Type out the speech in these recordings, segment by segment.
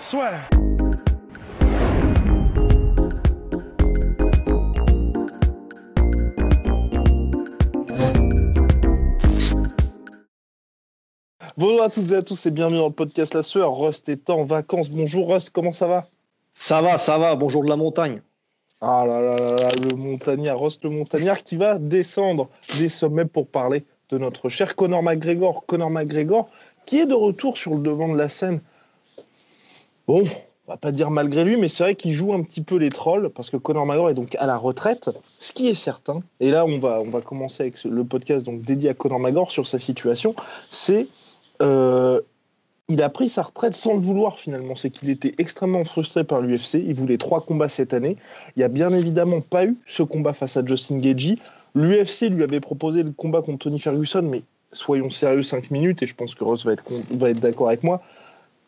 Soit. Bonjour à toutes et à tous et bienvenue dans le podcast La Sueur. Rust est en vacances. Bonjour Rust, comment ça va? Ça va, ça va. Bonjour de la montagne. Ah là là là là, le montagnard, Rust le montagnard qui va descendre des sommets pour parler de notre cher Conor McGregor. Conor McGregor qui est de retour sur le devant de la scène. Bon, on va pas dire malgré lui, mais c'est vrai qu'il joue un petit peu les trolls parce que Conor McGregor est donc à la retraite, ce qui est certain. Et là, on va, commencer avec le podcast donc dédié à Conor McGregor sur sa situation. C'est euh, il a pris sa retraite sans le vouloir finalement. C'est qu'il était extrêmement frustré par l'UFC. Il voulait trois combats cette année. Il n'y a bien évidemment pas eu ce combat face à Justin Gagey. L'UFC lui avait proposé le combat contre Tony Ferguson, mais soyons sérieux 5 minutes, et je pense que Ross va être, va être d'accord avec moi.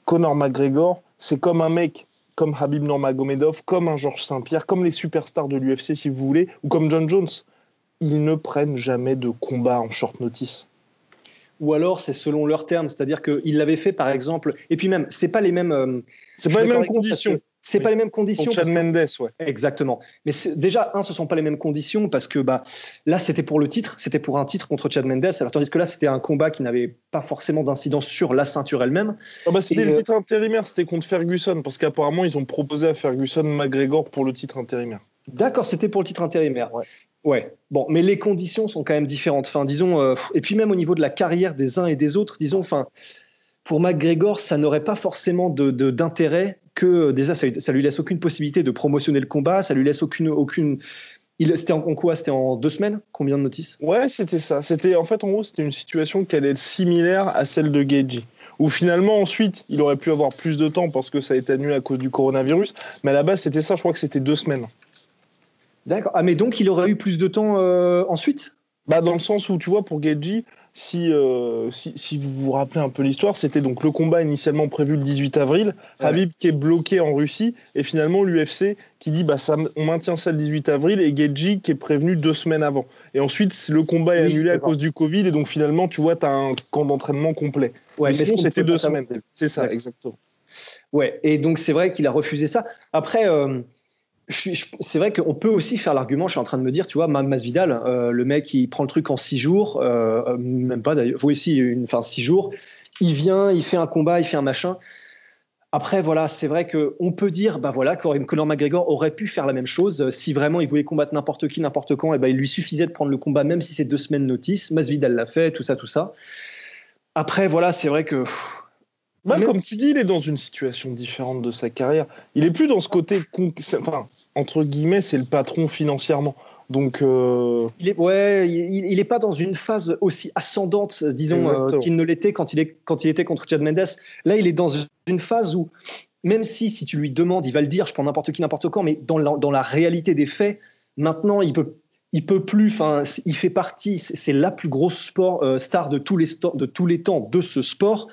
Conor McGregor, c'est comme un mec comme Habib Nurmagomedov, comme un Georges Saint-Pierre, comme les superstars de l'UFC si vous voulez, ou comme John Jones. Ils ne prennent jamais de combat en short notice. Ou alors, c'est selon leurs termes. C'est-à-dire qu'il l'avait fait, par exemple. Et puis même, c'est pas les mêmes. euh, C'est pas les mêmes conditions. C'est pas les mêmes conditions. Pour Chad que- Mendes, ouais. Exactement. Mais déjà, un, ce sont pas les mêmes conditions parce que bah, là, c'était pour le titre, c'était pour un titre contre Chad Mendes. Alors, tandis que là, c'était un combat qui n'avait pas forcément d'incidence sur la ceinture elle-même. Ah bah, c'était le euh, titre intérimaire, c'était contre Ferguson, parce qu'apparemment ils ont proposé à Ferguson McGregor pour le titre intérimaire. D'accord, c'était pour le titre intérimaire. Ouais. Ouais. Bon, mais les conditions sont quand même différentes. Enfin, disons, euh, et puis même au niveau de la carrière des uns et des autres, disons, enfin, pour McGregor, ça n'aurait pas forcément de- de- d'intérêt que euh, déjà, ça, ça lui laisse aucune possibilité de promotionner le combat, ça lui laisse aucune, aucune. Il, c'était en, en quoi? C'était en deux semaines? Combien de notices? Ouais, c'était ça. C'était en fait en gros c'était une situation qui allait être similaire à celle de Gagey, où finalement ensuite il aurait pu avoir plus de temps parce que ça a été annulé à cause du coronavirus, mais à la base c'était ça. Je crois que c'était deux semaines. D'accord. Ah, mais donc il aurait eu plus de temps euh, ensuite? Bah dans le sens où tu vois pour Gagey, si, euh, si si vous vous rappelez un peu l'histoire, c'était donc le combat initialement prévu le 18 avril, Ouais. Habib qui est bloqué en Russie et finalement l'UFC qui dit bah ça on maintient ça le 18 avril et Gagey qui est prévenu deux semaines avant. Et ensuite le combat est Oui, annulé à cause du Covid et donc finalement tu vois tu as un camp d'entraînement complet. Ouais, Mais sinon, c'était deux semaines. C'est ça, exactement. Ouais, et donc c'est vrai qu'il a refusé ça. Après, euh, c'est vrai qu'on peut aussi faire l'argument, je suis en train de me dire, tu vois, Ma- Masvidal, euh, le mec, il prend le truc en six jours, euh, euh, même pas d'ailleurs, oui, si, une, enfin six jours, il vient, il fait un combat, il fait un machin. Après, voilà, c'est vrai qu'on peut dire, bah voilà, Conor McGregor aurait pu faire la même chose. Euh, Si vraiment il voulait combattre n'importe qui, n'importe quand, et ben il lui suffisait de prendre le combat, même si c'est deux semaines notice. Masvidal l'a fait, tout ça, tout ça. Après, voilà, c'est vrai que. Bah, Même comme tu dis, il est dans une situation différente de sa carrière. Il est plus dans ce côté, con- enfin, entre guillemets, c'est le patron financièrement. Donc, euh, Il est, ouais, il, il est pas dans une phase aussi ascendante, disons, euh, qu'il ne l'était quand il, est, quand il était contre Chad Mendes. Là, il est dans une phase où, même si, si tu lui demandes, il va le dire, je prends n'importe qui, n'importe quand, mais dans la, dans la réalité des faits, maintenant, il peut, il peut plus, enfin, il fait partie, c'est la plus grosse sport, euh, star de tous, les sto- de tous les temps de ce sport.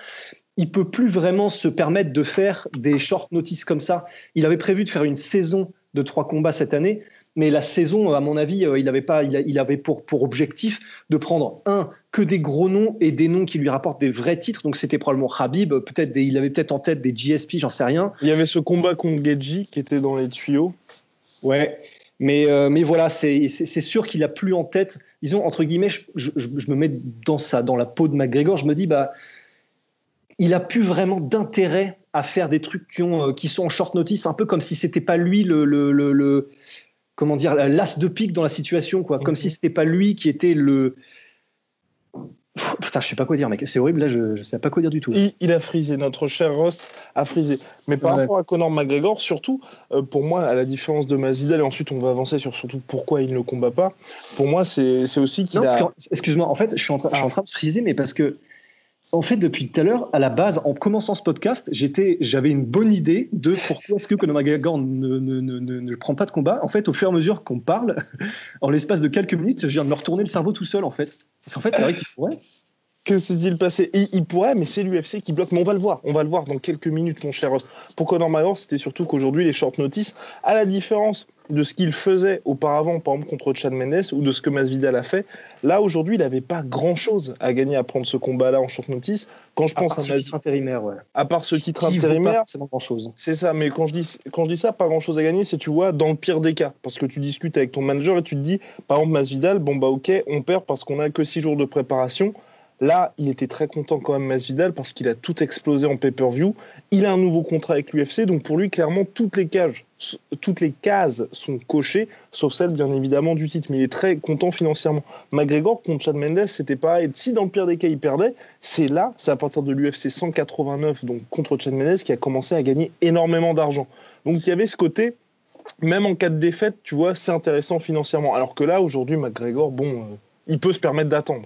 Il peut plus vraiment se permettre de faire des short notices comme ça. Il avait prévu de faire une saison de trois combats cette année. Mais la saison, à mon avis, euh, il avait, pas, il, a- il avait pour, pour objectif de prendre un que des gros noms et des noms qui lui rapportent des vrais titres. Donc c'était probablement Habib, peut-être il avait peut-être en tête des GSP, j'en sais rien. il y avait ce combat contre Gagey qui était dans les tuyaux. Ouais. Mais, euh, mais voilà, c'est sûr qu'il a plus en tête. Disons, entre guillemets, je, je- je me mets dans, sa, dans la peau de McGregor, je me dis, bah, il a plus vraiment d'intérêt à faire des trucs qui, ont, euh, qui sont en short notice, un peu comme si c'était pas lui le, le, le- le- comment dire, l'as de pique dans la situation, quoi. Comme Mhm. si c'était pas lui qui était le. Pff, Putain, je sais pas quoi dire, mec. C'est horrible, là, je, je sais pas quoi dire du tout. Il, il a frisé, notre cher Ross a frisé. Mais par Ouais. rapport à Conor McGregor, surtout, euh, pour moi, à la différence de Masvidal, et ensuite on va avancer sur surtout pourquoi il ne combat pas, pour moi, c'est c'est aussi qu'il Non, a... excuse-moi, en fait, je suis en train, je suis en train de friser, mais parce que En fait, depuis tout à l'heure, à la base, en commençant ce podcast, j'étais, j'avais une bonne idée de pourquoi est-ce que McGregor ne, ne, ne, ne, prend pas de combat. En fait, au fur et à mesure qu'on parle, en l'espace de quelques minutes, je viens de me retourner le cerveau tout seul, en fait. Parce qu'en fait, c'est vrai qu'il pourrait. Que s'est-il passé il, pourrait, mais c'est l'UFC qui bloque. Mais on va le voir, on va le voir dans quelques minutes, mon cher Ross. Pour Conor McGregor, c'était surtout qu'aujourd'hui, les short notice, à la différence de ce qu'il faisait auparavant, par exemple contre Chad Mendes, ou de ce que Masvidal a fait, là, aujourd'hui, il n'avait pas grand-chose à gagner à prendre ce combat-là en short notice. Quand je pense à, ce titre intérimaire, ouais. À part ce titre intérimaire, c'est grand-chose. C'est ça, mais quand je, dis, quand je dis ça, pas grand-chose à gagner, c'est, tu vois, dans le pire des cas. Parce que tu discutes avec ton manager et tu te dis, par exemple, Masvidal, bon, bah, ok, on perd parce qu'on n'a que six jours de préparation. Là, il était très content quand même, Masvidal, parce qu'il a tout explosé en pay-per-view. Il a un nouveau contrat avec l'UFC, donc pour lui, clairement, toutes les cages, toutes les cases sont cochées, sauf celle, bien évidemment, du titre. Mais il est très content financièrement. McGregor contre Chad Mendes, c'était pareil. Si dans le pire des cas, il perdait, c'est là, c'est à partir de l'UFC 189, donc contre Chad Mendes, qui a commencé à gagner énormément d'argent. Donc il y avait ce côté, même en cas de défaite, tu vois, c'est intéressant financièrement. Alors que là, aujourd'hui, McGregor, bon, euh, il peut se permettre d'attendre.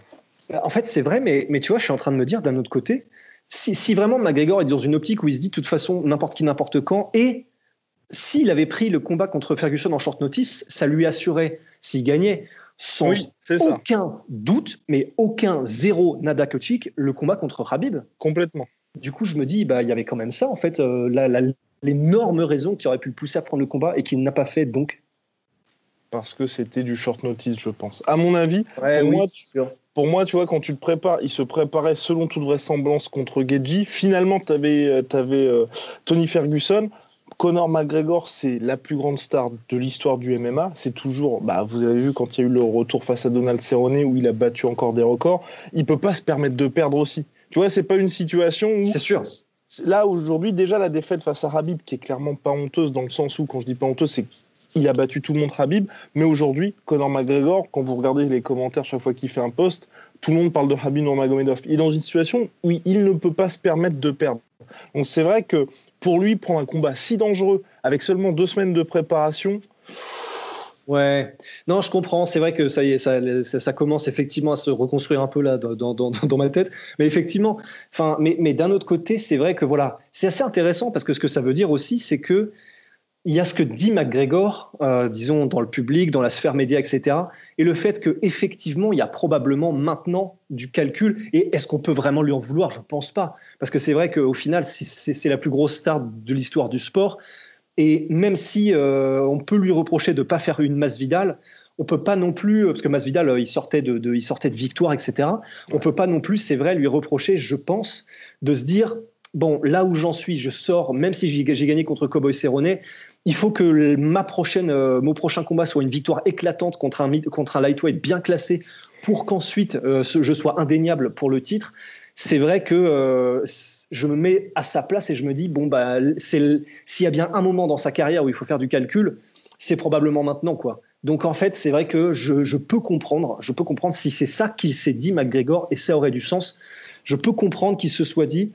En fait, c'est vrai, mais, mais tu vois, je suis en train de me dire d'un autre côté, si, si, vraiment McGregor est dans une optique où il se dit de toute façon n'importe qui, n'importe quand, et s'il avait pris le combat contre Ferguson en short notice, ça lui assurait, s'il gagnait, sans aucun doute, mais aucun zéro nada coachik, le combat contre Habib. Complètement. Du coup, je me dis, bah, il y avait quand même ça, en fait, euh, l'énorme raison qui aurait pu le pousser à prendre le combat et qu'il n'a pas fait donc. Parce que c'était du short notice, je pense. À mon avis, pour moi, pour moi, tu vois, quand tu te prépares, il se préparait selon toute vraisemblance contre Geji. Finalement, tu avais, euh, euh, Tony Ferguson. Conor McGregor, c'est la plus grande star de l'histoire du MMA. C'est toujours, bah, vous avez vu quand il y a eu le retour face à Donald Cerrone où il a battu encore des records. Il peut pas se permettre de perdre aussi. Tu vois, c'est pas une situation où. C'est sûr. Là, aujourd'hui, déjà, la défaite face à Habib, qui est clairement pas honteuse dans le sens où, quand je dis pas honteuse, c'est il a battu tout le monde Habib, mais aujourd'hui, Conor McGregor, quand vous regardez les commentaires chaque fois qu'il fait un post, tout le monde parle de Habib Nurmagomedov. Il est dans une situation où il ne peut pas se permettre de perdre. Donc c'est vrai que pour lui, prendre un combat si dangereux avec seulement deux semaines de préparation. Ouais, non, je comprends. C'est vrai que ça ça, ça, commence effectivement à se reconstruire un peu là dans, dans, dans ma tête. Mais effectivement, enfin, mais, mais d'un autre côté, c'est vrai que voilà, c'est assez intéressant parce que ce que ça veut dire aussi, c'est que il y a ce que dit McGregor, euh, disons dans le public, dans la sphère média, etc., et le fait qu'effectivement, il y a probablement maintenant du calcul. Et est-ce qu'on peut vraiment lui en vouloir? Je ne pense pas. Parce que c'est vrai qu'au final, c'est la plus grosse star de l'histoire du sport. Et même si euh, on peut lui reprocher de ne pas faire une masse Vidal, on peut pas non plus, parce que Masvidal, euh, il sortait de, il sortait de victoire, etc. On peut pas non plus, c'est vrai, lui reprocher, je pense, de se dire bon, là où j'en suis, je sors, même si j'ai gagné contre Cowboy Cerrone, il faut que ma prochaine, euh, mon prochain combat soit une victoire éclatante contre un, contre un lightweight bien classé pour qu'ensuite euh, je sois indéniable pour le titre. C'est vrai que euh, je me mets à sa place et je me dis, bon, bah, s'il y a bien un moment dans sa carrière où il faut faire du calcul, c'est probablement maintenant, quoi. Donc en fait, c'est vrai que je, je, peux comprendre, je peux comprendre si c'est ça qu'il s'est dit, McGregor, et ça aurait du sens. Je peux comprendre qu'il se soit dit,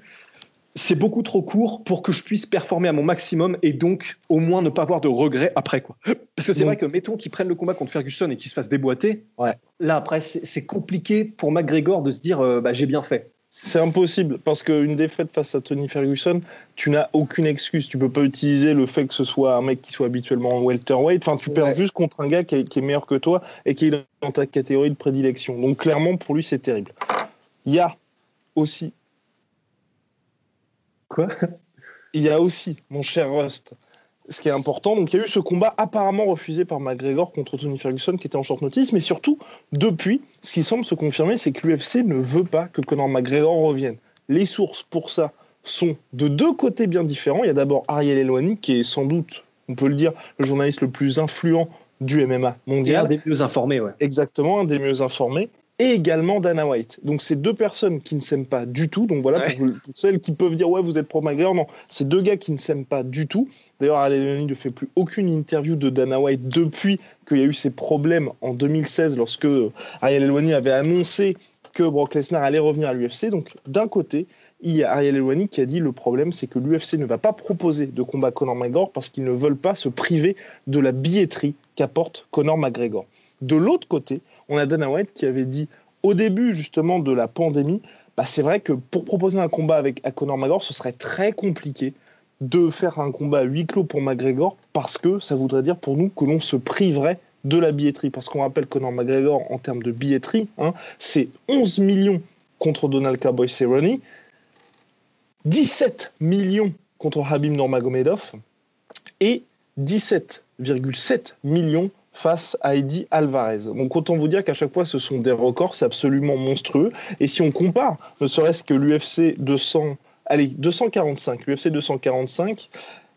c'est beaucoup trop court pour que je puisse performer à mon maximum et donc au moins ne pas avoir de regrets après quoi. Parce que c'est vrai que mettons qu'ils prennent le combat contre Ferguson et qu'ils se fassent déboîter. Ouais. Là après c'est compliqué pour McGregor de se dire euh, bah, j'ai bien fait. C'est impossible parce qu'une défaite face à Tony Ferguson, tu n'as aucune excuse. Tu peux pas utiliser le fait que ce soit un mec qui soit habituellement en welterweight. Enfin, tu perds juste contre un gars qui est, qui est meilleur que toi et qui est dans ta catégorie de prédilection. Donc clairement, pour lui, c'est terrible. Il y a aussi Quoi Il y a aussi, mon cher Rust, ce qui est important. Donc, il y a eu ce combat apparemment refusé par McGregor contre Tony Ferguson qui était en short notice, mais surtout, depuis, ce qui semble se confirmer, c'est que l'UFC ne veut pas que Conor McGregor revienne. Les sources pour ça sont de deux côtés bien différents. Il y a d'abord Ariel Elwani, qui est sans doute, on peut le dire, le journaliste le plus influent du MMA mondial. un des mieux informés, ouais. Exactement, un des mieux informés et également Dana White. Donc c'est deux personnes qui ne s'aiment pas du tout. Donc voilà, pour, celles qui peuvent dire ouais vous êtes pro McGregor, non, c'est deux gars qui ne s'aiment pas du tout. D'ailleurs, Alain ne fait plus aucune interview de Dana White depuis qu'il y a eu ces problèmes en 2016 lorsque Ariel Elwani avait annoncé que Brock Lesnar allait revenir à l'UFC. Donc d'un côté, il y a Ariel Elwani qui a dit le problème c'est que l'UFC ne va pas proposer de combat Conor McGregor parce qu'ils ne veulent pas se priver de la billetterie qu'apporte Conor McGregor. De l'autre côté, on a Dana White qui avait dit au début justement de la pandémie, bah, c'est vrai que pour proposer un combat avec Conor McGregor, ce serait très compliqué de faire un combat à huis clos pour McGregor parce que ça voudrait dire pour nous que l'on se priverait de la billetterie. Parce qu'on rappelle Conor McGregor en termes de billetterie, hein, c'est 11 millions contre Donald Cowboy Cerrone, 17 millions contre Habib Nurmagomedov et 17,7 millions face à Eddie Alvarez. Donc autant vous dire qu'à chaque fois ce sont des records, c'est absolument monstrueux. Et si on compare, ne serait-ce que l'UFC 200, allez 245, l'UFC 245,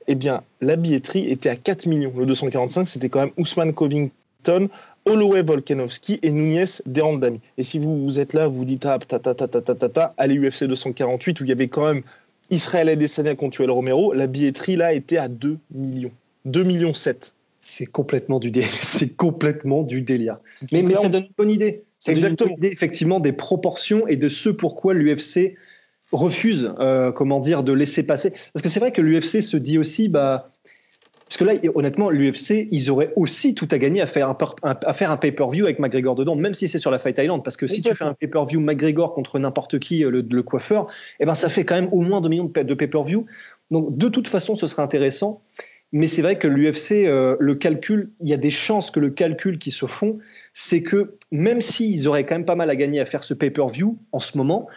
eh bien la billetterie était à 4 millions. Le 245, c'était quand même Ousmane Covington, Holloway Volkanovski et Nunez Derandami. Et si vous, êtes là, vous dites ah ta ta ta ta ta ta ta, allez UFC 248 où il y avait quand même Israël Adesanya contre Romero, la billetterie là était à 2 millions. 2 millions 7. C'est complètement du délire. C'est complètement du délire. Mais, mais, ça donne une bonne idée. C'est exactement une idée, effectivement des proportions et de ce pourquoi l'UFC refuse, euh, comment dire, de laisser passer. Parce que c'est vrai que l'UFC se dit aussi, bah, parce que là, honnêtement, l'UFC, ils auraient aussi tout à gagner à faire un, à faire un pay-per-view avec McGregor dedans, même si c'est sur la Fight Island. Parce que si tu fais un pay-per-view McGregor contre n'importe qui, euh, le, coiffeur, eh ben, ça fait quand même au moins 2 millions de pay-per-view. Donc, de toute façon, ce serait intéressant. Mais c'est vrai que l'UFC, euh, le calcul, il y a des chances que le calcul qui se font, c'est que même s'ils auraient quand même pas mal à gagner à faire ce pay-per-view en ce moment,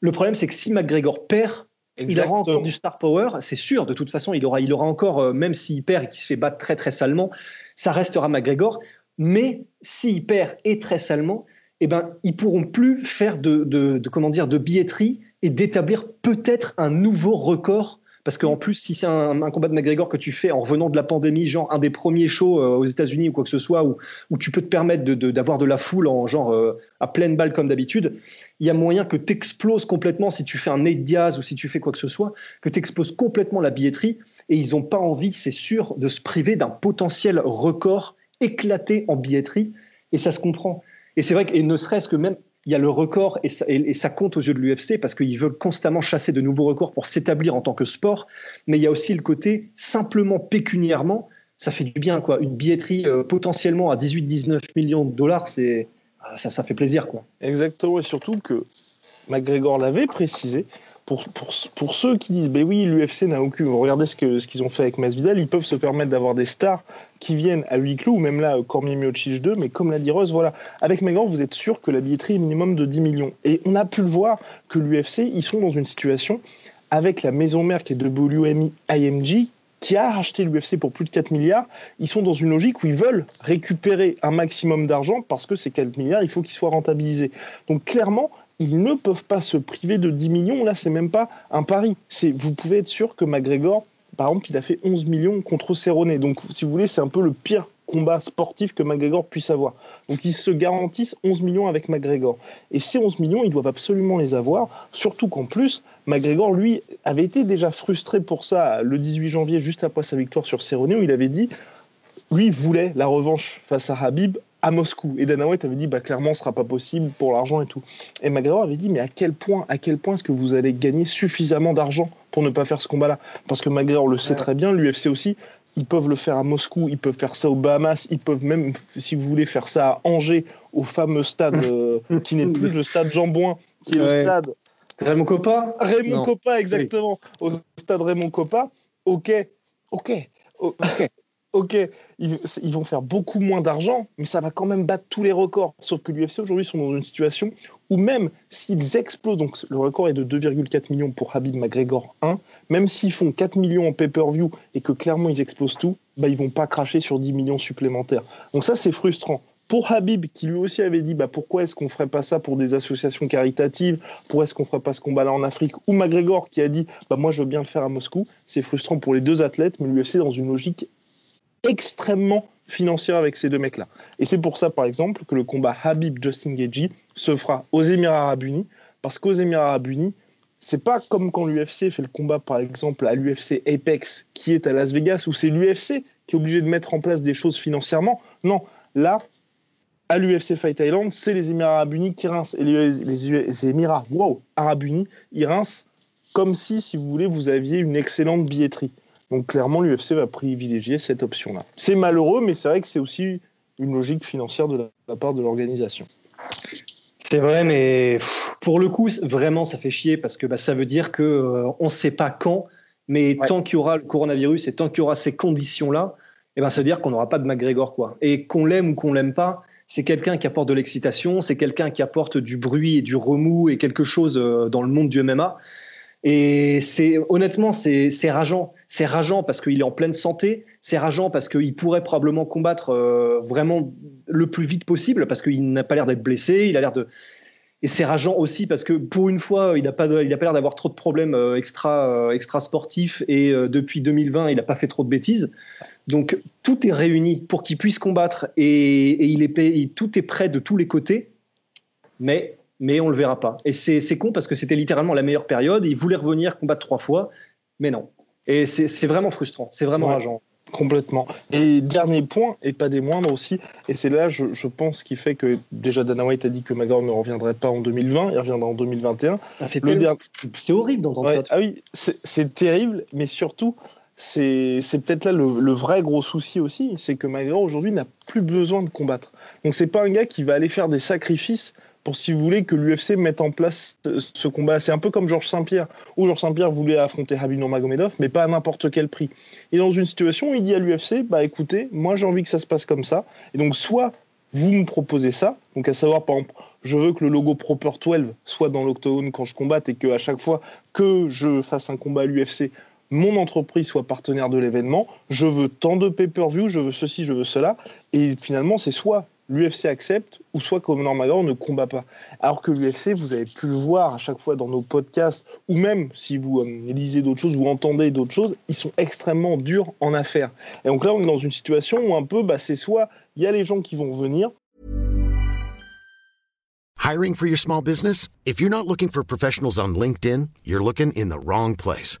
le problème c'est que si McGregor perd, il aura encore du star power, c'est sûr. De toute façon, il aura, il aura encore, euh, même s'il perd et qu'il se fait battre très très salement, ça restera McGregor. Mais s'il perd et très salement, eh ben, ils pourront plus faire de, de comment dire, de billetterie et d'établir peut-être un nouveau record parce qu'en plus, si c'est un, combat de McGregor que tu fais en revenant de la pandémie, genre un des premiers shows euh, aux États-Unis ou quoi que ce soit, où, où tu peux te permettre d'avoir de, de, la foule en genre euh, à pleine balle comme d'habitude, il y a moyen que tu exploses complètement si tu fais un Nate Diaz ou si tu fais quoi que ce soit, que tu exploses complètement la billetterie. Et ils n'ont pas envie, c'est sûr, de se priver d'un potentiel record éclaté en billetterie. Et ça se comprend. Et c'est vrai que, et ne serait-ce que même il y a le record et ça, compte aux yeux de l'UFC parce qu'ils veulent constamment chasser de nouveaux records pour s'établir en tant que sport. Mais il y a aussi le côté simplement pécuniairement, ça fait du bien quoi. Une billetterie euh, potentiellement à 18-19 millions de dollars, c'est ah, ça, ça fait plaisir quoi. Exactement et surtout que McGregor l'avait précisé, pour, pour, ceux qui disent, ben oui, l'UFC n'a aucune. Regardez ce qu'ils ce ont fait avec Masvidal, ils peuvent se permettre d'avoir des stars qui viennent à huis clos, ou même là, Cormier Miocic 2, mais comme l'a dit Rose, voilà, avec Megan, vous êtes sûr que la billetterie est minimum de 10 millions. Et on a pu le voir que l'UFC, ils sont dans une situation avec la maison mère qui est WMI IMG, qui a racheté l'UFC pour plus de 4 milliards, ils sont dans une logique où ils veulent récupérer un maximum d'argent parce que ces 4 milliards, il faut qu'ils soient rentabilisés. Donc clairement, ils ne peuvent pas se priver de 10 millions. Là, c'est même pas un pari. C'est, vous pouvez être sûr que McGregor, par exemple, il a fait 11 millions contre Cerrone. Donc, si vous voulez, c'est un peu le pire combat sportif que McGregor puisse avoir. Donc, ils se garantissent 11 millions avec McGregor. Et ces 11 millions, ils doivent absolument les avoir. Surtout qu'en plus, McGregor, lui, avait été déjà frustré pour ça le 18 janvier, juste après sa victoire sur Cerrone, où il avait dit lui voulait la revanche face à Habib à Moscou. Et Dana White avait dit, bah, clairement, ce sera pas possible pour l'argent et tout. Et McGregor avait dit, mais à quel point, à quel point est-ce que vous allez gagner suffisamment d'argent pour ne pas faire ce combat-là? Parce que McGregor le sait très bien, l'UFC aussi, ils peuvent le faire à Moscou, ils peuvent faire ça aux Bahamas, ils peuvent même, si vous voulez, faire ça à Angers, au fameux stade euh, qui n'est plus le stade Jean Bouin, qui est le stade Raymond Coppa? Raymond Coppa, exactement. Au stade Raymond Coppa. Ok, ok. ok ok, ils, vont faire beaucoup moins d'argent, mais ça va quand même battre tous les records. Sauf que l'UFC aujourd'hui sont dans une situation où même s'ils explosent, donc le record est de 2,4 millions pour Habib McGregor 1, même s'ils font 4 millions en pay-per-view et que clairement ils explosent tout, bah ils vont pas cracher sur 10 millions supplémentaires. Donc ça c'est frustrant. Pour Habib, qui lui aussi avait dit bah, pourquoi est-ce qu'on ferait pas ça pour des associations caritatives, pourquoi est-ce qu'on ferait pas ce combat-là en Afrique, ou McGregor qui a dit bah, moi je veux bien le faire à Moscou, c'est frustrant pour les deux athlètes, mais l'UFC dans une logique extrêmement financière avec ces deux mecs-là. Et c'est pour ça, par exemple, que le combat Habib-Justin Gagey se fera aux Émirats Arabes Unis, parce qu'aux Émirats Arabes Unis, c'est pas comme quand l'UFC fait le combat, par exemple, à l'UFC Apex, qui est à Las Vegas, où c'est l'UFC qui est obligé de mettre en place des choses financièrement. Non, là, à l'UFC Fight Island, c'est les Émirats Arabes Unis qui rincent. Et les, les Émirats wow, Arabes Unis, ils rincent comme si, si vous voulez, vous aviez une excellente billetterie. Donc clairement, l'UFC va privilégier cette option-là. C'est malheureux, mais c'est vrai que c'est aussi une logique financière de la, part de l'organisation. C'est vrai, mais pour le coup, vraiment, ça fait chier parce que bah, ça veut dire que euh, on ne sait pas quand, mais tant qu'il y aura le coronavirus et tant qu'il y aura ces conditions-là, eh ben, ça veut dire qu'on n'aura pas de McGregor. Quoi. Et qu'on l'aime ou qu'on l'aime pas, c'est quelqu'un qui apporte de l'excitation, c'est quelqu'un qui apporte du bruit et du remous et quelque chose euh, dans le monde du MMA. Et c'est honnêtement, c'est rageant. C'est rageant parce qu'il est en pleine santé. C'est rageant parce qu'il pourrait probablement combattre euh, vraiment le plus vite possible parce qu'il n'a pas l'air d'être blessé. Il a l'air de. Et c'est rageant aussi parce que pour une fois, il n'a pas, l'air d'avoir trop de problèmes euh, extra, euh, extra sportifs et depuis 2020, il n'a pas fait trop de bêtises. Donc tout est réuni pour qu'il puisse combattre et, et il est, tout est prêt de tous les côtés. Mais mais on le verra pas. Et c'est con parce que c'était littéralement la meilleure période. Il voulait revenir combattre trois fois, mais non. Et c'est vraiment frustrant, c'est vraiment rageant. Complètement. Et dernier point, et pas des moindres aussi, et c'est là, je, je pense, qui fait que déjà Dana White a dit que McGregor ne reviendrait pas en 2020, il reviendra en 2021. C'est horrible d'entendre ça. Ah oui, c'est terrible, mais surtout, c'est peut-être là le, vrai gros souci aussi, c'est que McGregor aujourd'hui n'a plus besoin de combattre. Donc c'est pas un gars qui va aller faire des sacrifices pour, si vous voulez, que l'UFC mette en place ce combat. C'est un peu comme Georges Saint-Pierre, où Georges Saint-Pierre voulait affronter Habib Nurmagomedov, mais pas à n'importe quel prix. Et dans une situation il dit à l'UFC, bah écoutez, moi j'ai envie que ça se passe comme ça. Et donc, soit vous me proposez ça, donc à savoir, par exemple, je veux que le logo Proper 12 soit dans l'octogone quand je combatte et qu'à chaque fois que je fasse un combat à l'UFC, mon entreprise soit partenaire de l'événement, je veux tant de pay-per-view, je veux ceci, je veux cela. Et finalement, c'est soit l'UFC accepte ou soit Conor McGregor ne combat pas. Alors que l'UFC, vous avez pu le voir à chaque fois dans nos podcasts, ou même si vous euh, lisez d'autres choses, vous entendez d'autres choses, ils sont extrêmement durs en affaires. Et donc là, on est dans une situation où un peu, bah, c'est soit il y a les gens qui vont venir. Hiring for your small business? If you're not looking for professionals on LinkedIn, you're looking in the wrong place.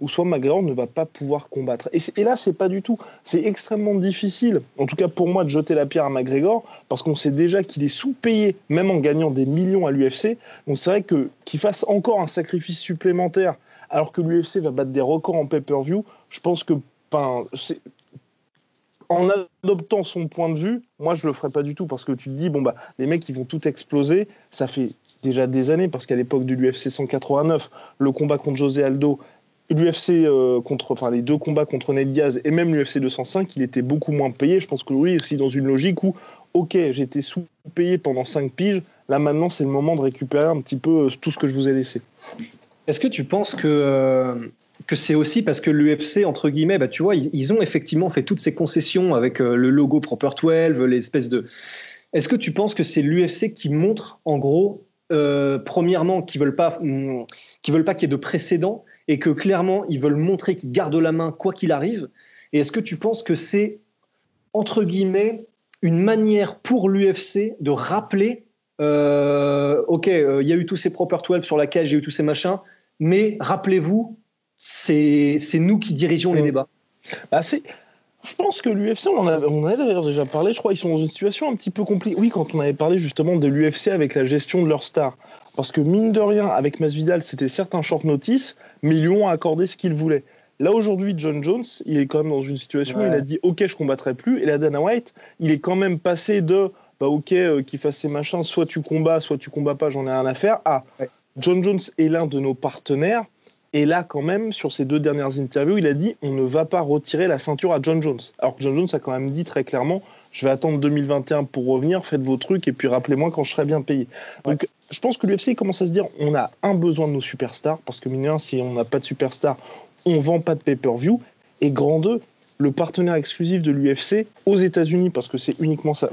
Ou soit McGregor ne va pas pouvoir combattre. Et, et là, c'est pas du tout. C'est extrêmement difficile, en tout cas pour moi, de jeter la pierre à McGregor, parce qu'on sait déjà qu'il est sous-payé, même en gagnant des millions à l'UFC. Donc c'est vrai que qu'il fasse encore un sacrifice supplémentaire, alors que l'UFC va battre des records en pay-per-view, je pense que en adoptant son point de vue, moi je le ferais pas du tout parce que tu te dis bon bah les mecs ils vont tout exploser, ça fait déjà des années parce qu'à l'époque de l'UFC 189, le combat contre José Aldo, l'UFC euh, contre, enfin les deux combats contre Ned Diaz et même l'UFC 205, il était beaucoup moins payé. Je pense que oui, aussi dans une logique où, ok, j'étais sous-payé pendant 5 piges, là maintenant c'est le moment de récupérer un petit peu euh, tout ce que je vous ai laissé. Est-ce que tu penses que, euh, que c'est aussi parce que l'UFC, entre guillemets, bah, tu vois, ils, ont effectivement fait toutes ces concessions avec le logo Proper 12, l'espèce de... Est-ce que tu penses que c'est l'UFC qui montre, en gros, premièrement, qu'ils veulent pas, hum, veulent pas qu'il y ait de précédent et que clairement, ils veulent montrer qu'ils gardent la main quoi qu'il arrive Et est-ce que tu penses que c'est, entre guillemets, une manière pour l'UFC de rappeler euh, ok, euh, il y a eu tous ces Proper 12 sur la cage, il y a eu tous ces machins, mais rappelez-vous, c'est nous qui dirigeons les débats. Bah, je pense que l'UFC, on en avait, on avait d'ailleurs déjà parlé, je crois, ils sont dans une situation un petit peu compliquée. Oui, quand on avait parlé justement de l'UFC avec la gestion de leurs stars. Parce que mine de rien, avec Masvidal, c'était certes un short notice, mais ils lui ont accordé ce qu'il voulait. Là aujourd'hui, John Jones, il est quand même dans une situation où il a dit OK, je combattrai plus. Et la Dana White, il est quand même passé de bah OK, euh, qu'il fasse ses machins, soit tu combats, soit tu combats pas, j'en ai rien à faire, à John Jones est l'un de nos partenaires. Et là, quand même, sur ces deux dernières interviews, il a dit on ne va pas retirer la ceinture à John Jones. Alors que John Jones a quand même dit très clairement je vais attendre 2021 pour revenir, faites vos trucs et puis rappelez-moi quand je serai bien payé. Donc je pense que l'UFC commence à se dire on a un besoin de nos superstars parce que mine si on n'a pas de superstars, on vend pas de pay-per-view. Et grand 2, le partenaire exclusif de l'UFC aux États-Unis parce que c'est uniquement ça,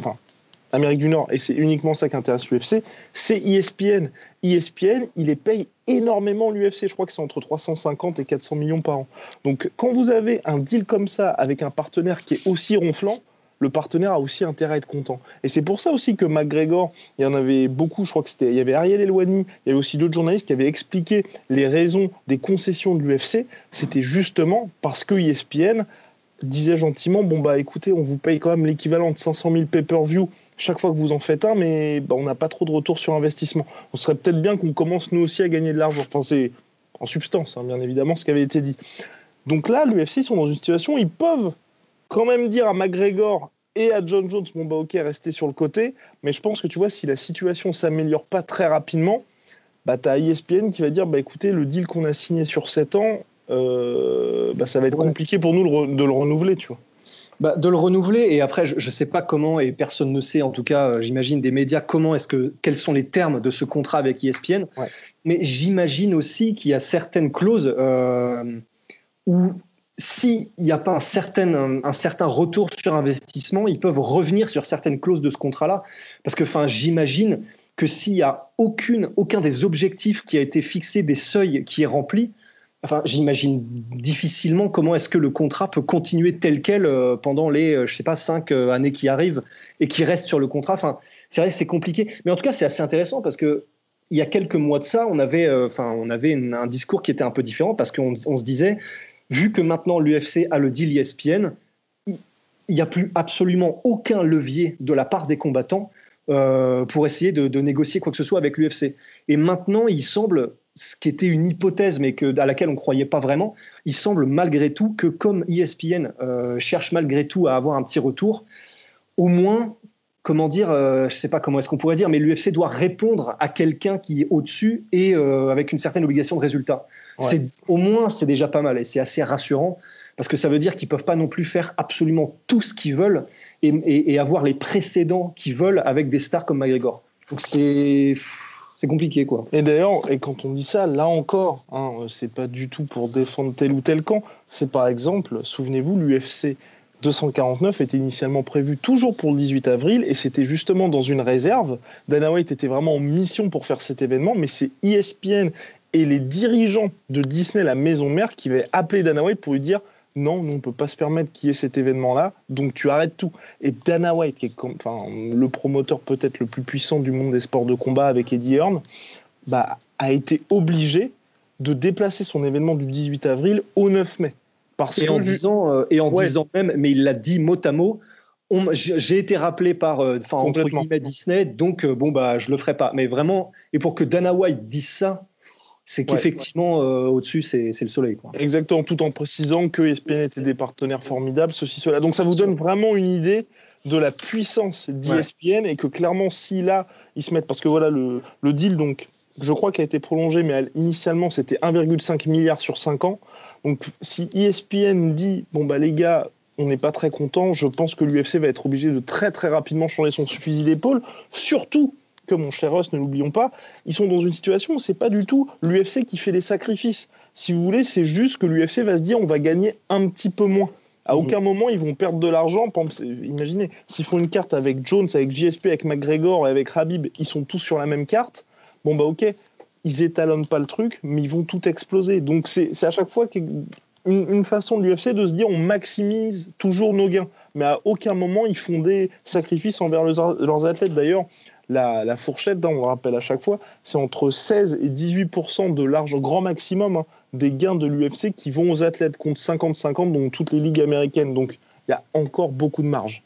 Amérique du Nord et c'est uniquement ça qui intéresse l'UFC, c'est ESPN. ESPN, il les paye énormément l'UFC. Je crois que c'est entre 350 et 400 millions par an. Donc quand vous avez un deal comme ça avec un partenaire qui est aussi ronflant, le partenaire a aussi intérêt à être content. Et c'est pour ça aussi que McGregor, il y en avait beaucoup, je crois que c'était, il y avait Ariel Elwani, il y avait aussi d'autres journalistes qui avaient expliqué les raisons des concessions de l'UFC. C'était justement parce que ESPN disait gentiment, bon bah écoutez, on vous paye quand même l'équivalent de 500 000 pay-per-view chaque fois que vous en faites un, mais bah, on n'a pas trop de retour sur investissement. On serait peut-être bien qu'on commence nous aussi à gagner de l'argent. Enfin, c'est en substance, hein, bien évidemment, ce qui avait été dit. Donc là, l'UFC sont dans une situation, ils peuvent quand même dire à McGregor et à John Jones, bon bah ok, restez sur le côté, mais je pense que tu vois, si la situation s'améliore pas très rapidement, bah as ESPN qui va dire, bah écoutez, le deal qu'on a signé sur 7 ans, euh, bah, ça va être compliqué pour nous de le renouveler, tu vois. Bah, de le renouveler et après je ne sais pas comment et personne ne sait en tout cas euh, j'imagine des médias comment est-ce que quels sont les termes de ce contrat avec ESPN mais j'imagine aussi qu'il y a certaines clauses euh, où s'il n'y a pas un certain, un, certain retour sur investissement, ils peuvent revenir sur certaines clauses de ce contrat-là. Parce que j'imagine que s'il n'y a aucune, aucun des objectifs qui a été fixé, des seuils qui est rempli, enfin, j'imagine difficilement comment est-ce que le contrat peut continuer tel quel euh, pendant les, euh, je sais pas, cinq euh, années qui arrivent et qui restent sur le contrat. Enfin, c'est vrai, c'est compliqué. Mais en tout cas, c'est assez intéressant parce que il y a quelques mois de ça, on avait, enfin, on avait un discours qui était un peu différent parce qu'on se disait, vu que maintenant l'UFC a le deal ESPN, il n'y a plus absolument aucun levier de la part des combattants pour essayer de, négocier quoi que ce soit avec l'UFC. Et maintenant, il semble, ce qui était une hypothèse, mais que, à laquelle on ne croyait pas vraiment, il semble malgré tout que comme ESPN euh, cherche malgré tout à avoir un petit retour, au moins comment dire, euh, je ne sais pas comment est-ce qu'on pourrait dire, mais l'UFC doit répondre à quelqu'un qui est au-dessus et euh, avec une certaine obligation de résultat. C'est au moins c'est déjà pas mal et c'est assez rassurant parce que ça veut dire qu'ils peuvent pas non plus faire absolument tout ce qu'ils veulent et, avoir les précédents qu'ils veulent avec des stars comme McGregor. Donc c'est c'est compliqué quoi. Et d'ailleurs, et quand on dit ça, là encore, hein, c'est pas du tout pour défendre tel ou tel camp. C'est par exemple, souvenez-vous, l'UFC 249 était initialement prévu toujours pour le 18 avril et c'était justement dans une réserve. Dana White était vraiment en mission pour faire cet événement, mais c'est ESPN et les dirigeants de Disney, la maison mère, qui avaient appelé Dana White pour lui dire non, nous, on ne peut pas se permettre qu'il y ait cet événement-là, donc tu arrêtes tout. Et Dana White, qui est enfin, le promoteur peut-être le plus puissant du monde des sports de combat avec Eddie Hearn, bah, a été obligé de déplacer son événement du 18 avril au 9 mai et, en disant, euh, et en disant même, mais il l'a dit mot à mot, j'ai été rappelé par euh, entre guillemets Disney, donc euh, bon bah je le ferai pas. Mais vraiment, et pour que Dana White dise ça, c'est qu'effectivement au-dessus c'est le soleil. Quoi. Exactement, tout en précisant que ESPN était des partenaires formidables, ceci cela. Donc ça vous donne vraiment une idée de la puissance d'ESPN et que clairement si là ils se mettent parce que voilà le, le deal donc je crois qu'il a été prolongé, mais initialement c'était 1,5 milliard sur 5 ans. Donc si ESPN dit bon bah les gars, on n'est pas très content, je pense que l'UFC va être obligé de très très rapidement changer son fusil d'épaule, surtout que mon cher Ross, ne l'oublions pas, ils sont dans une situation où c'est pas du tout l'UFC qui fait des sacrifices. Si vous voulez, c'est juste que l'UFC va se dire on va gagner un petit peu moins. À mmh. aucun moment ils vont perdre de l'argent. Imaginez, s'ils font une carte avec Jones, avec JSP, avec McGregor et avec Habib, ils sont tous sur la même carte bon bah ok, ils étalonnent pas le truc, mais ils vont tout exploser. Donc c'est à chaque fois une, façon de l'UFC de se dire on maximise toujours nos gains, mais à aucun moment ils font des sacrifices envers leurs, athlètes. D'ailleurs, la, fourchette, hein, on le rappelle à chaque fois, c'est entre 16 et 18% de large grand maximum hein, des gains de l'UFC qui vont aux athlètes contre 50-50 dans toutes les ligues américaines. Donc il y a encore beaucoup de marge.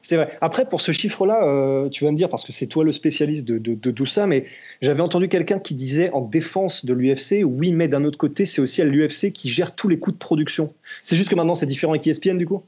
C'est vrai. Après, pour ce chiffre-là, euh, tu vas me dire, parce que c'est toi le spécialiste de, tout ça, mais j'avais entendu quelqu'un qui disait en défense de l'UFC, oui, mais d'un autre côté, c'est aussi à l'UFC qui gère tous les coûts de production. C'est juste que maintenant, c'est différent avec ESPN, du coup?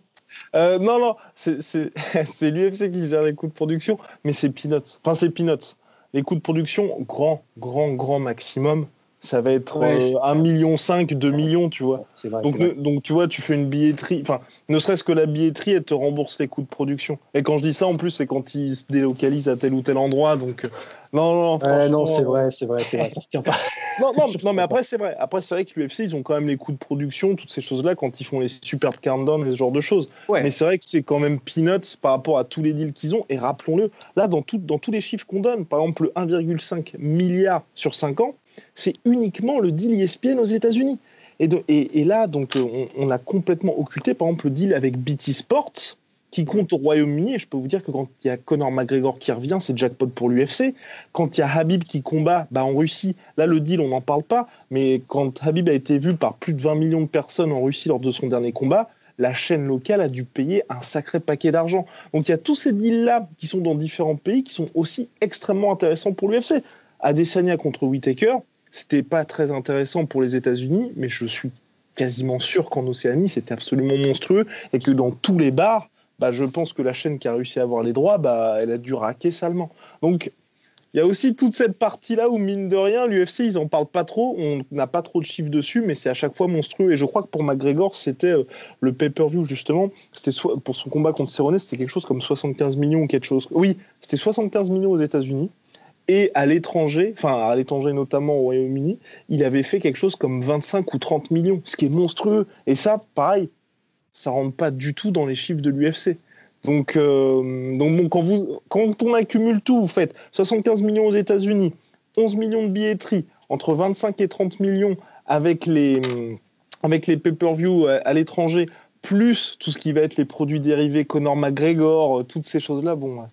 Euh, non, non, c'est l'UFC qui gère les coûts de production, mais c'est Peanuts. Enfin, c'est Peanuts. Les coûts de production, grand, grand, grand maximum, ça va être 1,5 euh, million, 2 millions, tu vois. donc, donc, tu vois, tu fais une billetterie, enfin, ne serait-ce que la billetterie, elle te rembourse les coûts de production. Et quand je dis ça, en plus, c'est quand ils se délocalisent à tel ou tel endroit. Donc, euh, non, non, non. c'est vrai, c'est vrai, c'est vrai, ça se tient pas. non, non, non mais après, c'est vrai. Après, c'est vrai que l'UFC, ils ont quand même les coûts de production, toutes ces choses-là, quand ils font les super countdowns et ce genre de choses. Mais c'est vrai que c'est quand même peanuts par rapport à tous les deals qu'ils ont. Et rappelons-le, là, dans, tout, dans tous les chiffres qu'on donne, par exemple, le 1,5 milliard sur 5 ans, c'est uniquement le deal ESPN aux États-Unis. Et, là, donc, on, a complètement occulté, par exemple, le deal avec BT Sports, qui compte au Royaume-Uni. Et je peux vous dire que quand il y a Conor McGregor qui revient, c'est jackpot pour l'UFC. Quand il y a Habib qui combat bah, en Russie, là, le deal, on n'en parle pas. Mais quand Habib a été vu par plus de 20 millions de personnes en Russie lors de son dernier combat, la chaîne locale a dû payer un sacré paquet d'argent. Donc il y a tous ces deals-là qui sont dans différents pays qui sont aussi extrêmement intéressants pour l'UFC. Adesanya contre Whitaker, c'était pas très intéressant pour les États-Unis, mais je suis quasiment sûr qu'en Océanie, c'était absolument monstrueux et que dans tous les bars, bah, je pense que la chaîne qui a réussi à avoir les droits, bah, elle a dû raquer salement. Donc, il y a aussi toute cette partie-là où, mine de rien, l'UFC, ils en parlent pas trop, on n'a pas trop de chiffres dessus, mais c'est à chaque fois monstrueux. Et je crois que pour McGregor, c'était euh, le pay-per-view, justement, c'était pour son combat contre Cerrone, c'était quelque chose comme 75 millions ou quelque chose. Oui, c'était 75 millions aux États-Unis. Et à l'étranger, enfin à l'étranger notamment au Royaume-Uni, il avait fait quelque chose comme 25 ou 30 millions, ce qui est monstrueux. Et ça, pareil, ça rentre pas du tout dans les chiffres de l'UFC. Donc, euh, quand, on accumule tout, vous faites 75 millions aux États-Unis, 11 millions de billetterie, entre 25 et 30 millions avec les, avec les pay-per-view à, l'étranger, plus tout ce qui va être les produits dérivés, Conor McGregor, euh, toutes ces choses-là, bon.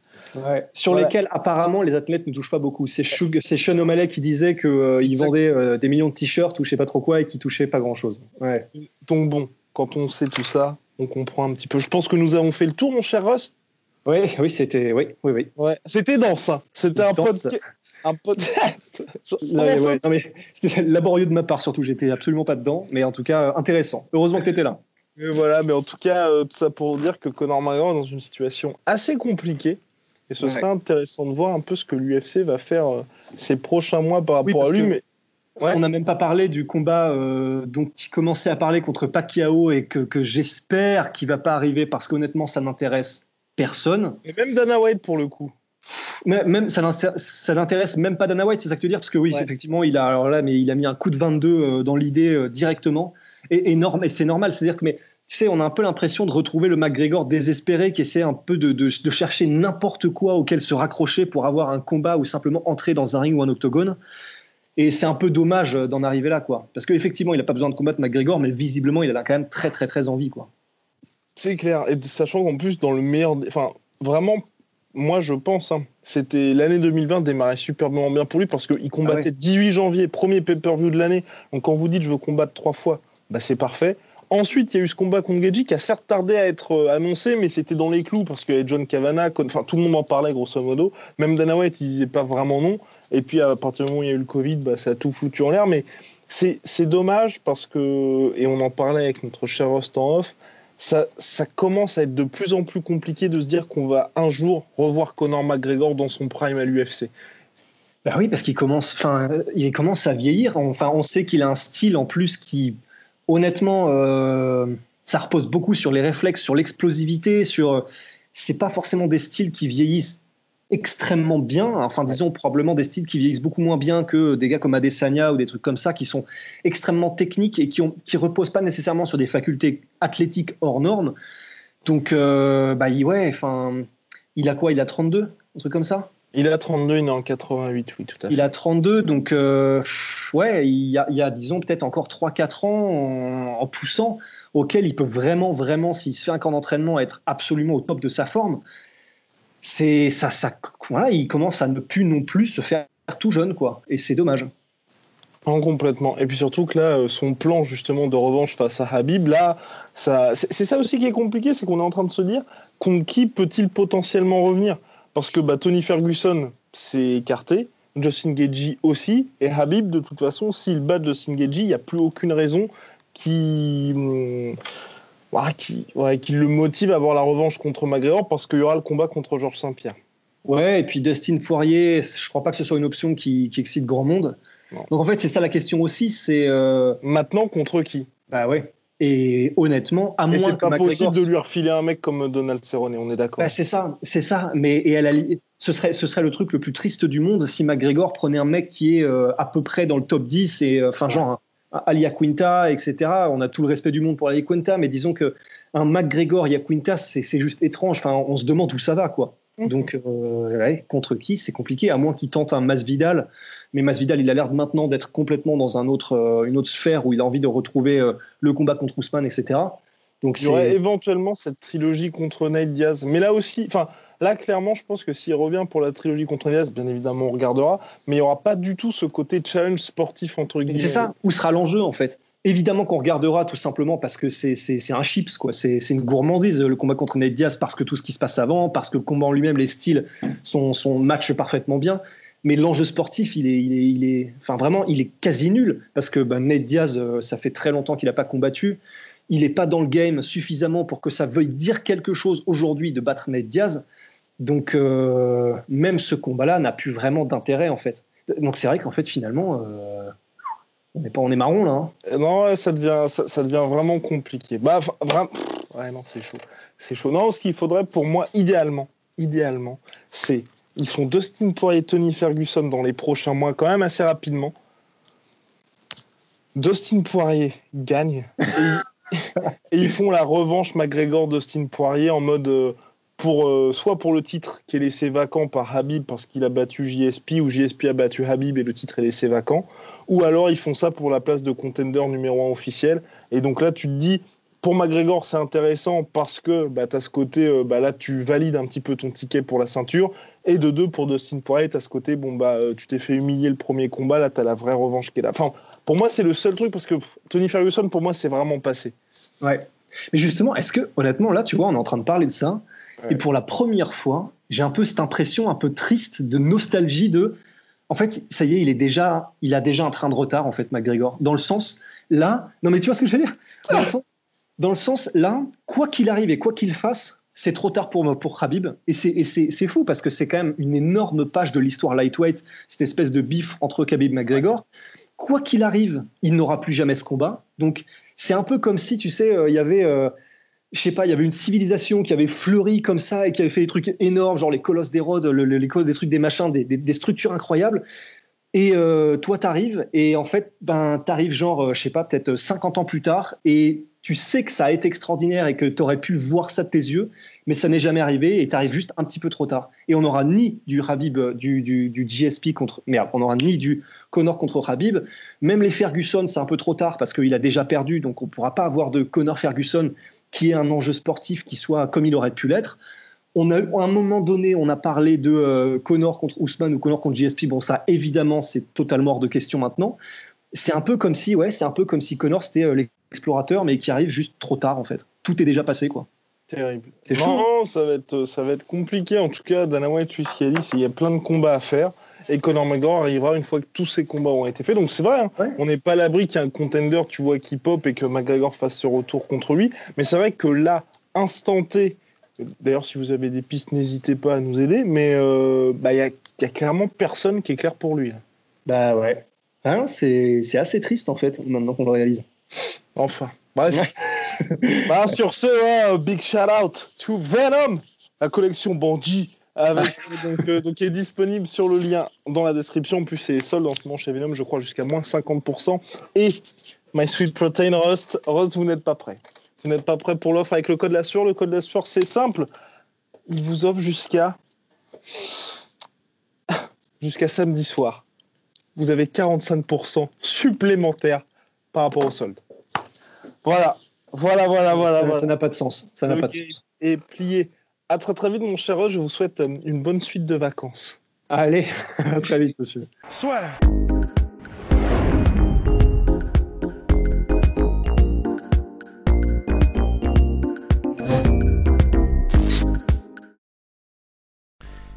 Sur lesquels apparemment les athlètes ne touchent pas beaucoup. C'est Sean O'Malley qui disait qu'il euh, vendait des millions de t-shirts ou je sais pas trop quoi et qui touchait pas grand-chose. Ouais. Donc bon, quand on sait tout ça, on comprend un petit peu. Je pense que nous avons fait le tour, mon cher Rust. Oui, oui, c'était, oui, oui, oui. Ouais, c'était dense. Hein. C'était un podcast. Un podcast. c'était laborieux de ma part, surtout. J'étais absolument pas dedans, mais en tout cas, intéressant. Heureusement que tu étais là. Voilà, mais en tout cas, euh, tout ça pour dire que Conor McGregor est dans une situation assez compliquée. Et ce serait intéressant de voir un peu ce que l'UFC va faire euh, ces prochains mois par rapport à lui. Mais on n'a même pas parlé du combat euh, dont tu commençais à parler contre Pacquiao et que, j'espère qu'il va pas arriver parce qu'honnêtement, ça n'intéresse personne. Et même Dana White pour le coup. Même, ça n'intéresse même pas Dana White, c'est ça que tu veux dire? Parce que oui, effectivement, il a, alors là, mais il a mis un coup de 22 euh, dans l'idée euh, directement. Et, c'est normal, c'est-à-dire que mais, tu sais, on a un peu l'impression de retrouver le McGregor désespéré qui essaie un peu de, de chercher n'importe quoi auquel se raccrocher pour avoir un combat ou simplement entrer dans un ring ou un octogone. Et c'est un peu dommage d'en arriver là, quoi. Parce qu'effectivement, il n'a pas besoin de combattre McGregor, mais visiblement, il a quand même très, très, très envie, quoi. C'est clair. Et sachant qu'en plus, dans le meilleur. Enfin, vraiment, moi, je pense, hein, c'était l'année 2020 démarrait superbement bien pour lui parce qu'il combattait 18 ah janvier, premier pay-per-view de l'année. Donc, quand vous dites je veux combattre trois fois, bah, c'est parfait. Ensuite, il y a eu ce combat contre Geji qui a certes tardé à être euh, annoncé, mais c'était dans les clous parce avait John Cavana, enfin tout le monde en parlait grosso modo. Même Dana White, il disait pas vraiment non. Et puis à partir du moment où il y a eu le Covid, bah, ça a tout foutu en l'air. Mais c'est dommage parce que, et on en parlait avec notre cher Rost en off, ça, ça commence à être de plus en plus compliqué de se dire qu'on va un jour revoir Conor McGregor dans son prime à l'UFC. Bah oui, parce qu'il commence, enfin, il commence à vieillir. Enfin, on sait qu'il a un style en plus qui, honnêtement, euh, ça repose beaucoup sur les réflexes, sur l'explosivité, sur. C'est pas forcément des styles qui vieillissent extrêmement bien. Enfin, disons probablement des styles qui vieillissent beaucoup moins bien que des gars comme Adesanya ou des trucs comme ça qui sont extrêmement techniques et qui ont qui reposent pas nécessairement sur des facultés athlétiques hors normes. Donc, euh, bah, ouais, enfin, il a quoi? Il a 32, un truc comme ça? Il a 32, il est en 88, oui, tout à fait. Il a 32, donc, euh, ouais, il y, a, il y a disons, peut-être encore 3-4 ans en, poussant, auquel il peut vraiment, vraiment, s'il se fait un camp d'entraînement, être absolument au top de sa forme c'est ça, ça, voilà, il commence à ne plus non plus se faire tout jeune, quoi. Et c'est dommage. En complètement. Et puis surtout que là, euh, son plan justement de revanche face à Habib, là, ça, c'est ça aussi qui est compliqué, c'est qu'on est en train de se dire contre qui peut-il potentiellement revenir? Parce que bah, Tony Ferguson s'est écarté, Justin Gagey aussi, et Habib, de toute façon, s'il bat Justin Gagey, il n'y a plus aucune raison qui hum, qui, qui le motive à avoir la revanche contre McGregor parce qu'il y aura le combat contre Georges Saint-Pierre. Ouais, et puis Dustin Poirier, je crois pas que ce soit une option qui, excite grand monde. Donc en fait, c'est ça la question aussi, c'est... Euh, Maintenant, contre qui? Bah ouais. Et honnêtement, à moins c'est pas possible de lui refiler un mec comme Donald Cerrone, on est d'accord. Bah, c'est ça, c'est ça. Mais et ce serait, ce serait le truc le plus triste du monde si McGregor prenait un mec qui est euh, à peu près dans le top 10 et euh, enfin genre Alia Quinta, etc. On a tout le respect du monde pour Alia Quinta, mais disons que un McGregor Quinta, c'est juste étrange. Enfin, on se demande où ça va, quoi. Mhm. Donc, euh, contre qui C'est compliqué, à moins qu'il tente un Masvidal. Mais Masvidal, il a l'air maintenant d'être complètement dans un autre, euh, une autre sphère où il a envie de retrouver euh, le combat contre Ousmane, etc. Donc il y aurait éventuellement cette trilogie contre Nate Diaz. Mais là aussi, enfin, il y aurait éventuellement cette trilogie contre Nate Diaz. Mais là aussi, enfin, là clairement, je pense que s'il revient pour la trilogie contre Nate Diaz, bien évidemment, on regardera. Mais il n'y aura pas du tout ce côté challenge sportif entre guillemets. C'est ça. Où sera l'enjeu en fait? Évidemment qu'on regardera tout simplement parce que c'est un chips, quoi. C'est une gourmandise le combat contre Nate Diaz parce que tout ce qui se passe avant, parce que le combat en lui-même, les styles sont, sont matchent parfaitement bien. Mais l'enjeu sportif, il est, il est, enfin vraiment, il est quasi nul parce que ben, Nate Diaz, euh, ça fait très longtemps qu'il n'a pas combattu. Il n'est pas dans le game suffisamment pour que ça veuille dire quelque chose aujourd'hui de battre Nate Diaz. Donc euh, même ce combat-là n'a plus vraiment d'intérêt en fait. Donc c'est vrai qu'en fait finalement, euh, on est pas, marron là. Hein. Non, ça devient, vraiment compliqué. Bah, vraiment, ouais, c'est chaud, c'est chaud. Non, ce qu'il faudrait pour moi, idéalement, idéalement, c'est ils font Dustin Poirier Tony Ferguson dans les prochains mois, quand même assez rapidement. Dustin Poirier gagne et, ils font la revanche McGregor-Dustin Poirier en mode euh, pour euh, soit pour le titre qui est laissé vacant par Habib parce qu'il a battu JSP ou JSP a battu Habib et le titre est laissé vacant, ou alors ils font ça pour la place de contender numéro un officiel. Et donc là, tu te dis, pour McGregor, c'est intéressant parce que bah, tu as ce côté, euh, bah, là, tu valides un petit peu ton ticket pour la ceinture. Et de deux, pour Dustin Poirier, tu as ce côté, bon, bah, euh, tu t'es fait humilier le premier combat, là, tu as la vraie revanche qui est là. Enfin, pour moi, c'est le seul truc parce que Tony Ferguson, pour moi, c'est vraiment passé. Ouais. Mais justement, est-ce que, honnêtement, là, tu vois, on est en train de parler de ça. Et pour la première fois, j'ai un peu cette impression un peu triste de nostalgie de. En fait, ça y est, il est déjà, il a déjà un train de retard, en fait, McGregor. Dans le sens, là, non mais tu vois ce que je veux dire? Dans le sens, dans le sens, là, quoi qu'il arrive et quoi qu'il fasse, c'est trop tard pour, pour Khabib. Et c'est fou parce que c'est quand même une énorme page de l'histoire lightweight, cette espèce de bif entre Khabib et McGregor. Quoi qu'il arrive, il n'aura plus jamais ce combat. Donc, c'est un peu comme si, tu sais, euh, il y avait. Euh, je sais pas, il y avait une civilisation qui avait fleuri comme ça et qui avait fait des trucs énormes, genre les colosses des Rhodes, les des trucs des machins, des, structures incroyables. Et euh, toi, t'arrives et en fait, ben, t'arrives genre, je sais pas, peut-être 50 ans plus tard et tu sais que ça a été extraordinaire et que tu aurais pu voir ça de tes yeux, mais ça n'est jamais arrivé et tu arrives juste un petit peu trop tard. Et on n'aura ni du Habib, du, du, du, GSP contre. Merde, on n'aura ni du Connor contre Habib. Même les Ferguson, c'est un peu trop tard parce qu'il a déjà perdu, donc on pourra pas avoir de Connor Ferguson qui est un enjeu sportif qui soit comme il aurait pu l'être. On a, à un moment donné, on a parlé de euh, Connor contre Ousmane ou Connor contre GSP. Bon, ça, évidemment, c'est totalement hors de question maintenant. C'est un peu comme si, ouais, c'est un peu comme si Connor c'était euh, les explorateur, mais qui arrive juste trop tard en fait. Tout est déjà passé quoi. Terrible. C'est non, ça va être ça va être compliqué. En tout cas, Dana White, tu ce dit, il y a plein de combats à faire. Et Conor McGregor arrivera une fois que tous ces combats auront été faits. Donc c'est vrai, hein. on n'est pas à l'abri qu'il y ait un contender, tu vois, qui pop et que McGregor fasse ce retour contre lui. Mais c'est vrai que là, instant T, d'ailleurs si vous avez des pistes, n'hésitez pas à nous aider, mais euh, bah, il y, a clairement personne qui est clair pour lui. Bah ouais. Hein, c'est assez triste en fait, maintenant qu'on le réalise. Enfin, bref. bah, sur ce, hein, big shout out to Venom, la collection Bandit. Avec, euh, donc, qui est disponible sur le lien dans la description. En plus, c'est solde en ce moment chez Venom, je crois, jusqu'à moins 50%. Et My Sweet Protein Rust. Rust, vous n'êtes pas prêt. Vous n'êtes pas prêt pour l'offre avec le code la sueur. Le code la sueur, c'est simple. Il vous offre jusqu'à jusqu'à samedi soir. Vous avez 45% supplémentaires par rapport au solde. Voilà. Voilà, voilà, voilà. Ça n'a pas de sens. Ça n'a pas de sens. Et plié. À très très vite, mon cher Je vous souhaite euh, une bonne suite de vacances. Allez, à très vite, monsieur. Soit.